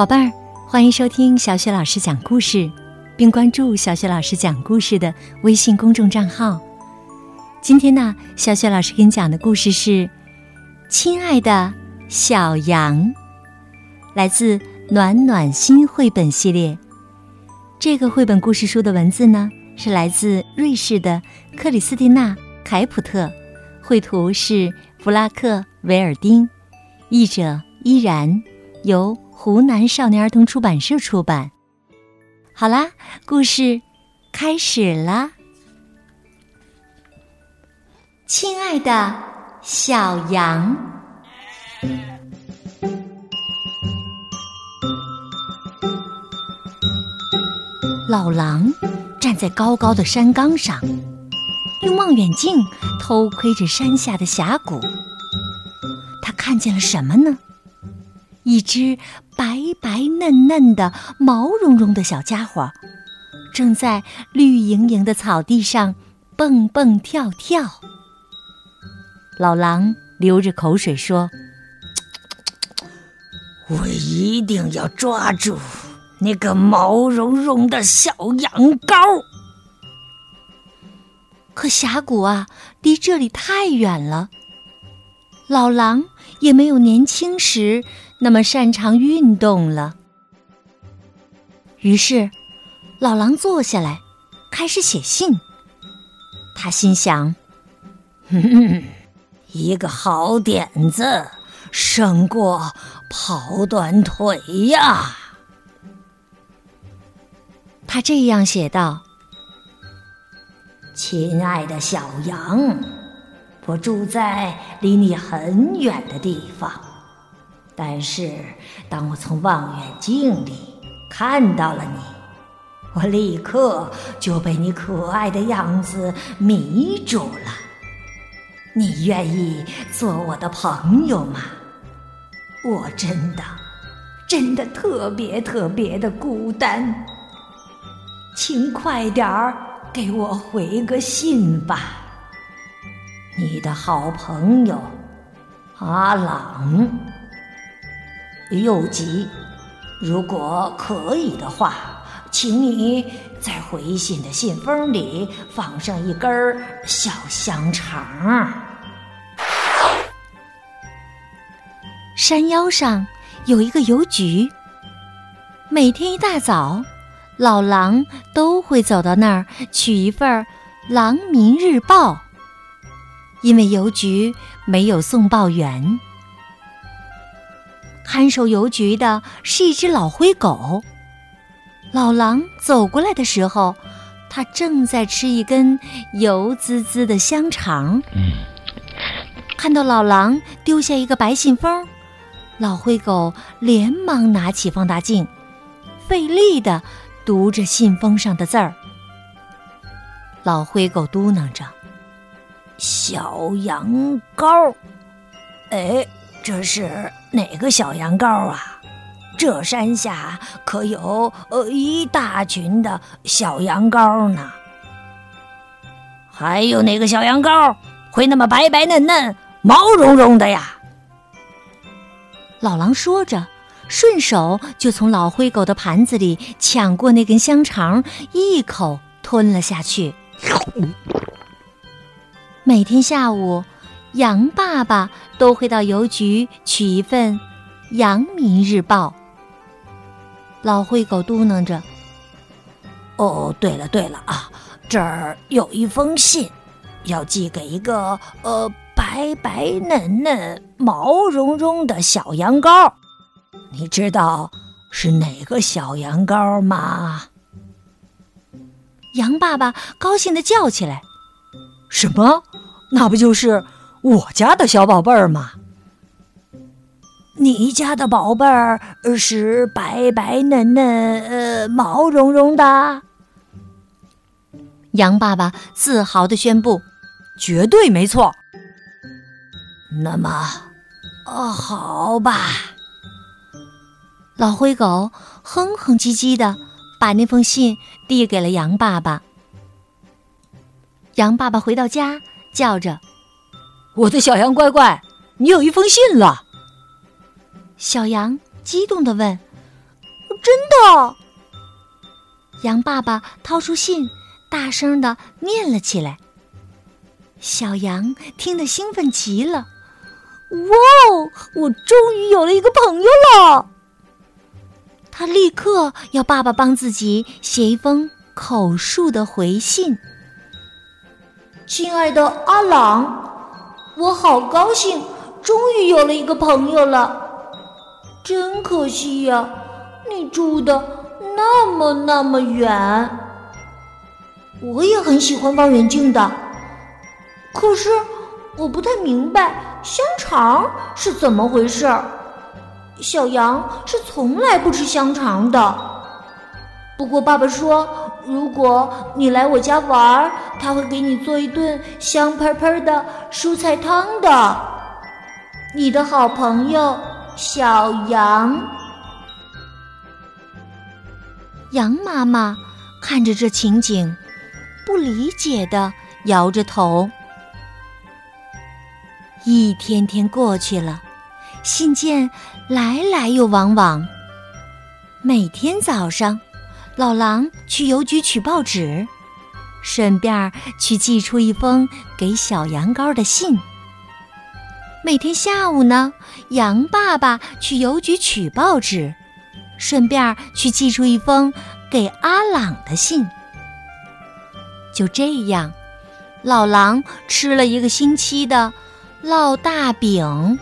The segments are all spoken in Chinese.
宝贝儿，欢迎收听小雪老师讲故事，并关注小雪老师讲故事的微信公众账号。今天呢，小雪老师给你讲的故事是《亲爱的小羊》，来自暖暖心绘本系列。这个绘本故事书的文字呢，是来自瑞士的克里斯蒂娜·凯普特，绘图是弗拉克·维尔丁，译者依然，由。湖南少年儿童出版社出版。好啦，故事开始啦！亲爱的小羊，老狼站在高高的山岗上，用望远镜偷窥着山下的峡谷。他看见了什么呢？一只白白嫩嫩的、毛茸茸的小家伙，正在绿莹莹的草地上蹦蹦跳跳。老狼流着口水说：“我一定要抓住那个毛茸茸的小羊羔。”可峡谷啊，离这里太远了。老狼也没有年轻时。那么擅长运动了。于是，老狼坐下来，开始写信。他心想：“哼，一个好点子，胜过跑断腿呀。”他这样写道：“亲爱的小羊，我住在离你很远的地方。”但是，当我从望远镜里看到了你，我立刻就被你可爱的样子迷住了。你愿意做我的朋友吗？我真的，真的特别特别的孤单。请快点儿给我回个信吧。你的好朋友阿朗。又急，如果可以的话，请你在回信的信封里放上一根小香肠。山腰上有一个邮局，每天一大早，老狼都会走到那儿取一份《狼民日报》，因为邮局没有送报员。看守邮局的是一只老灰狗。老狼走过来的时候，它正在吃一根油滋滋的香肠。看到老狼丢下一个白信封，老灰狗连忙拿起放大镜，费力的读着信封上的字儿。老灰狗嘟囔着：“小羊羔，哎。”这是哪个小羊羔啊？这山下可有呃一大群的小羊羔呢。还有哪个小羊羔会那么白白嫩嫩、毛茸茸的呀？老狼说着，顺手就从老灰狗的盘子里抢过那根香肠，一口吞了下去。每天下午。羊爸爸都会到邮局取一份《羊民日报》。老灰狗嘟囔着：“哦，对了对了啊，这儿有一封信，要寄给一个呃白白嫩嫩、毛茸茸的小羊羔。你知道是哪个小羊羔吗？”羊爸爸高兴的叫起来：“什么？那不就是……”我家的小宝贝儿嘛，你家的宝贝儿是白白嫩嫩、呃毛茸茸的。羊爸爸自豪的宣布：“绝对没错。”那么，哦，好吧。老灰狗哼哼唧唧的把那封信递给了羊爸爸。羊爸爸回到家，叫着。我的小羊乖乖，你有一封信了。小羊激动的问：“真的。羊爸爸掏出信，大声的念了起来。小羊听得兴奋极了，哇！我终于有了一个朋友了。他立刻要爸爸帮自己写一封口述的回信。亲爱的阿朗，我好高兴，终于有了一个朋友了。真可惜呀，你住的那么那么远。我也很喜欢望远镜的。可是我不太明白香肠是怎么回事儿。小羊是从来不吃香肠的。不过爸爸说，如果你来我家玩儿，他会给你做一顿香喷喷的蔬菜汤的。你的好朋友小羊。羊妈妈看着这情景，不理解的摇着头。一天天过去了，信件来来又往往。每天早上，老狼去邮局取报纸，顺便去寄出一封给小羊羔的信。每天下午呢，羊爸爸去邮局取报纸，顺便去寄出一封给阿朗的信。就这样，老狼吃了一个星期的。烙大饼，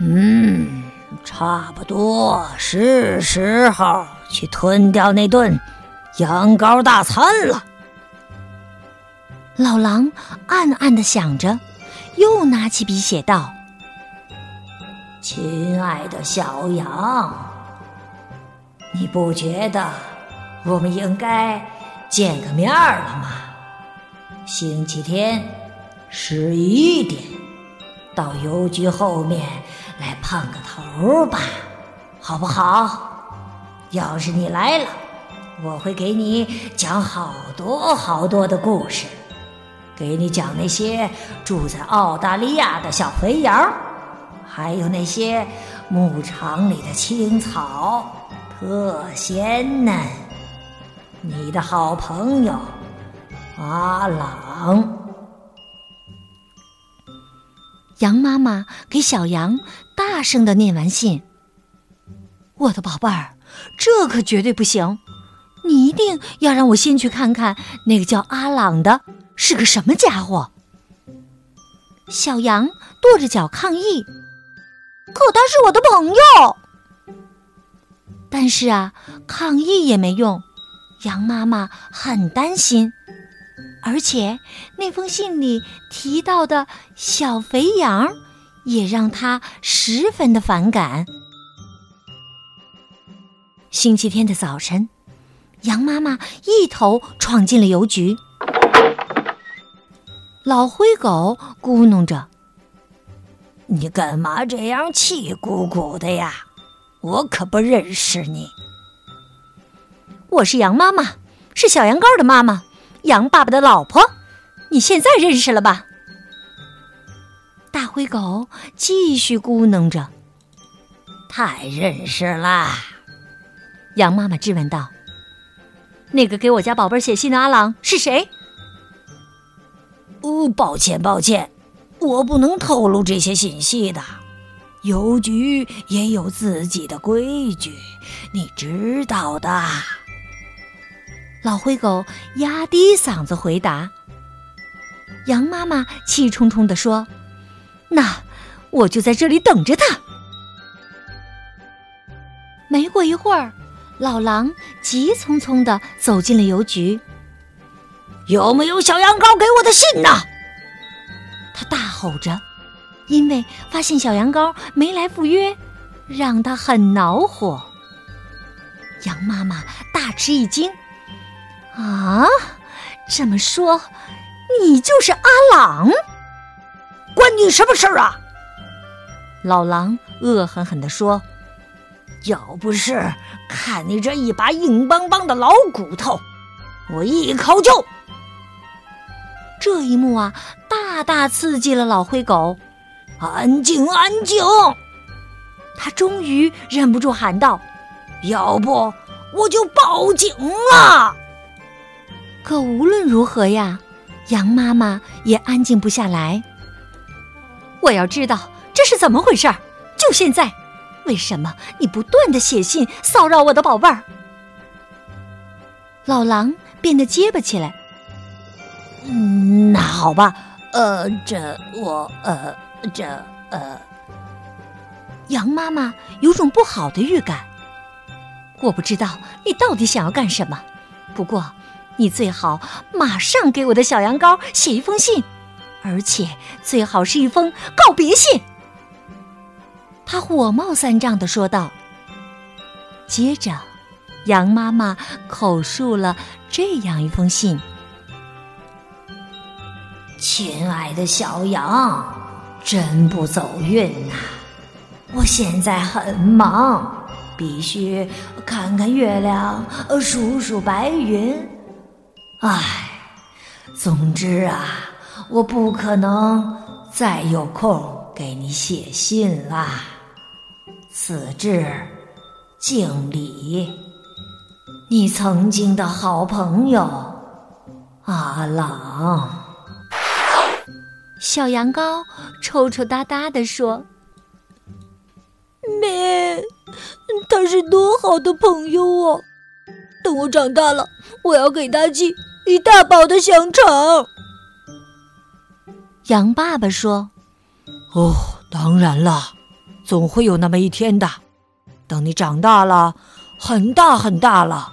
嗯，差不多是时候去吞掉那顿羊羔大餐了。老狼暗暗的想着，又拿起笔写道：“亲爱的小羊，你不觉得我们应该见个面了吗？星期天。”十一点，到邮局后面来碰个头吧，好不好？要是你来了，我会给你讲好多好多的故事，给你讲那些住在澳大利亚的小肥羊，还有那些牧场里的青草，特鲜嫩。你的好朋友阿朗。羊妈妈给小羊大声的念完信：“我的宝贝儿，这可绝对不行！你一定要让我先去看看那个叫阿朗的是个什么家伙。”小羊跺着脚抗议：“可他是我的朋友。”但是啊，抗议也没用，羊妈妈很担心。而且那封信里提到的小肥羊，也让他十分的反感。星期天的早晨，羊妈妈一头闯进了邮局。老灰狗咕哝着：“你干嘛这样气鼓鼓的呀？我可不认识你。我是羊妈妈，是小羊羔的妈妈。”羊爸爸的老婆，你现在认识了吧？大灰狗继续咕哝着：“太认识了。”羊妈妈质问道：“那个给我家宝贝写信的阿朗是谁？”哦，抱歉，抱歉，我不能透露这些信息的。邮局也有自己的规矩，你知道的。老灰狗压低嗓子回答：“羊妈妈气冲冲地说，那我就在这里等着他。”没过一会儿，老狼急匆匆的走进了邮局。“有没有小羊羔给我的信呢？”他大吼着，因为发现小羊羔没来赴约，让他很恼火。羊妈妈大吃一惊。啊，这么说，你就是阿朗？关你什么事儿啊？老狼恶狠狠地说：“要不是看你这一把硬邦邦的老骨头，我一口就……”这一幕啊，大大刺激了老灰狗。安静，安静！他终于忍不住喊道：“要不我就报警了。可无论如何呀，羊妈妈也安静不下来。我要知道这是怎么回事儿，就现在！为什么你不断的写信骚扰我的宝贝儿？老狼变得结巴起来。嗯，那好吧，呃，这我呃，这呃，羊妈妈有种不好的预感。我不知道你到底想要干什么，不过你最好马上给我的小羊羔写一封信，而且最好是一封告别信。他火冒三丈的说道。接着，羊妈妈口述了这样一封信。亲爱的小羊，真不走运呐！我现在很忙，必须看看月亮，数数白云。唉，总之啊，我不可能再有空给你写信啦。此致敬礼，你曾经的好朋友阿朗。小羊羔抽抽搭搭的说：“咩，他是多好的朋友哦！等我长大了，我要给他寄一大包的香肠。”羊爸爸说：“哦，当然了，总会有那么一天的。等你长大了，很大很大了。”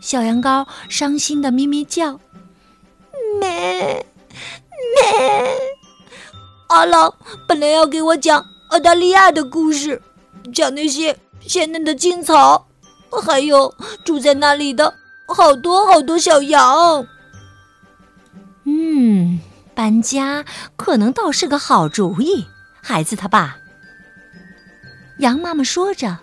小羊羔伤心的咪咪叫：“咩咩。”阿郎本来要给我讲澳大利亚的故事，讲那些鲜嫩的青草，还有住在那里的好多好多小羊。嗯，搬家可能倒是个好主意，孩子他爸。羊妈妈说着，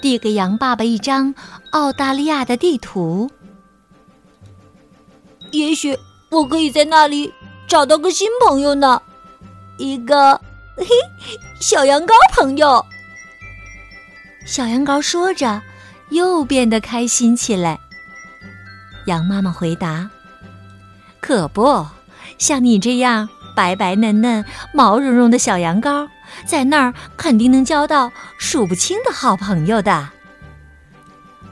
递给羊爸爸一张澳大利亚的地图。也许我可以在那里。找到个新朋友呢，一个嘿小羊羔朋友。小羊羔说着，又变得开心起来。羊妈妈回答：“可不像你这样白白嫩嫩、毛茸茸的小羊羔，在那儿肯定能交到数不清的好朋友的。”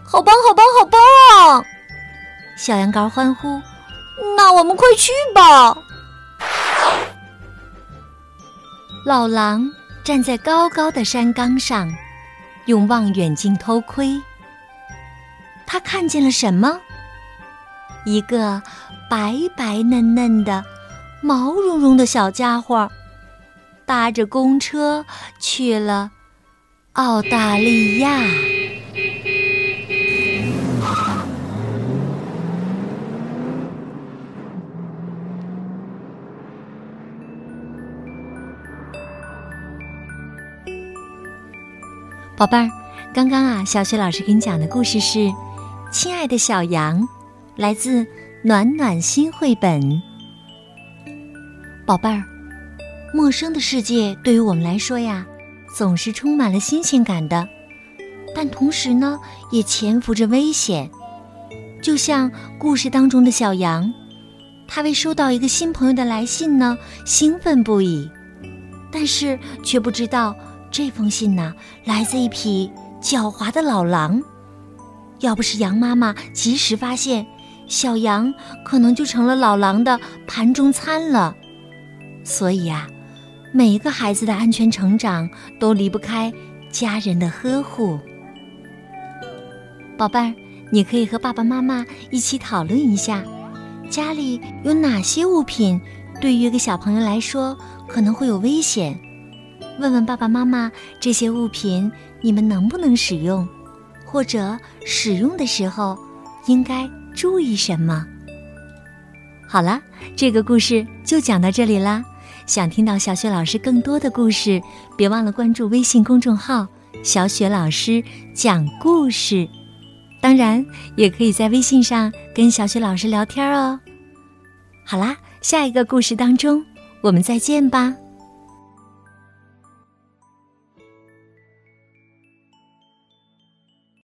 好棒，好棒，好棒！小羊羔欢呼：“那我们快去吧！”老狼站在高高的山岗上，用望远镜偷窥。他看见了什么？一个白白嫩嫩的、毛茸茸的小家伙，搭着公车去了澳大利亚。宝贝儿，刚刚啊，小雪老师给你讲的故事是《亲爱的小羊》，来自暖暖心绘本。宝贝儿，陌生的世界对于我们来说呀，总是充满了新鲜感的，但同时呢，也潜伏着危险。就像故事当中的小羊，他为收到一个新朋友的来信呢，兴奋不已，但是却不知道。这封信呢，来自一匹狡猾的老狼。要不是羊妈妈及时发现，小羊可能就成了老狼的盘中餐了。所以啊，每一个孩子的安全成长都离不开家人的呵护。宝贝儿，你可以和爸爸妈妈一起讨论一下，家里有哪些物品对于一个小朋友来说可能会有危险。问问爸爸妈妈，这些物品你们能不能使用？或者使用的时候应该注意什么？好了，这个故事就讲到这里啦。想听到小雪老师更多的故事，别忘了关注微信公众号“小雪老师讲故事”。当然，也可以在微信上跟小雪老师聊天哦。好啦，下一个故事当中，我们再见吧。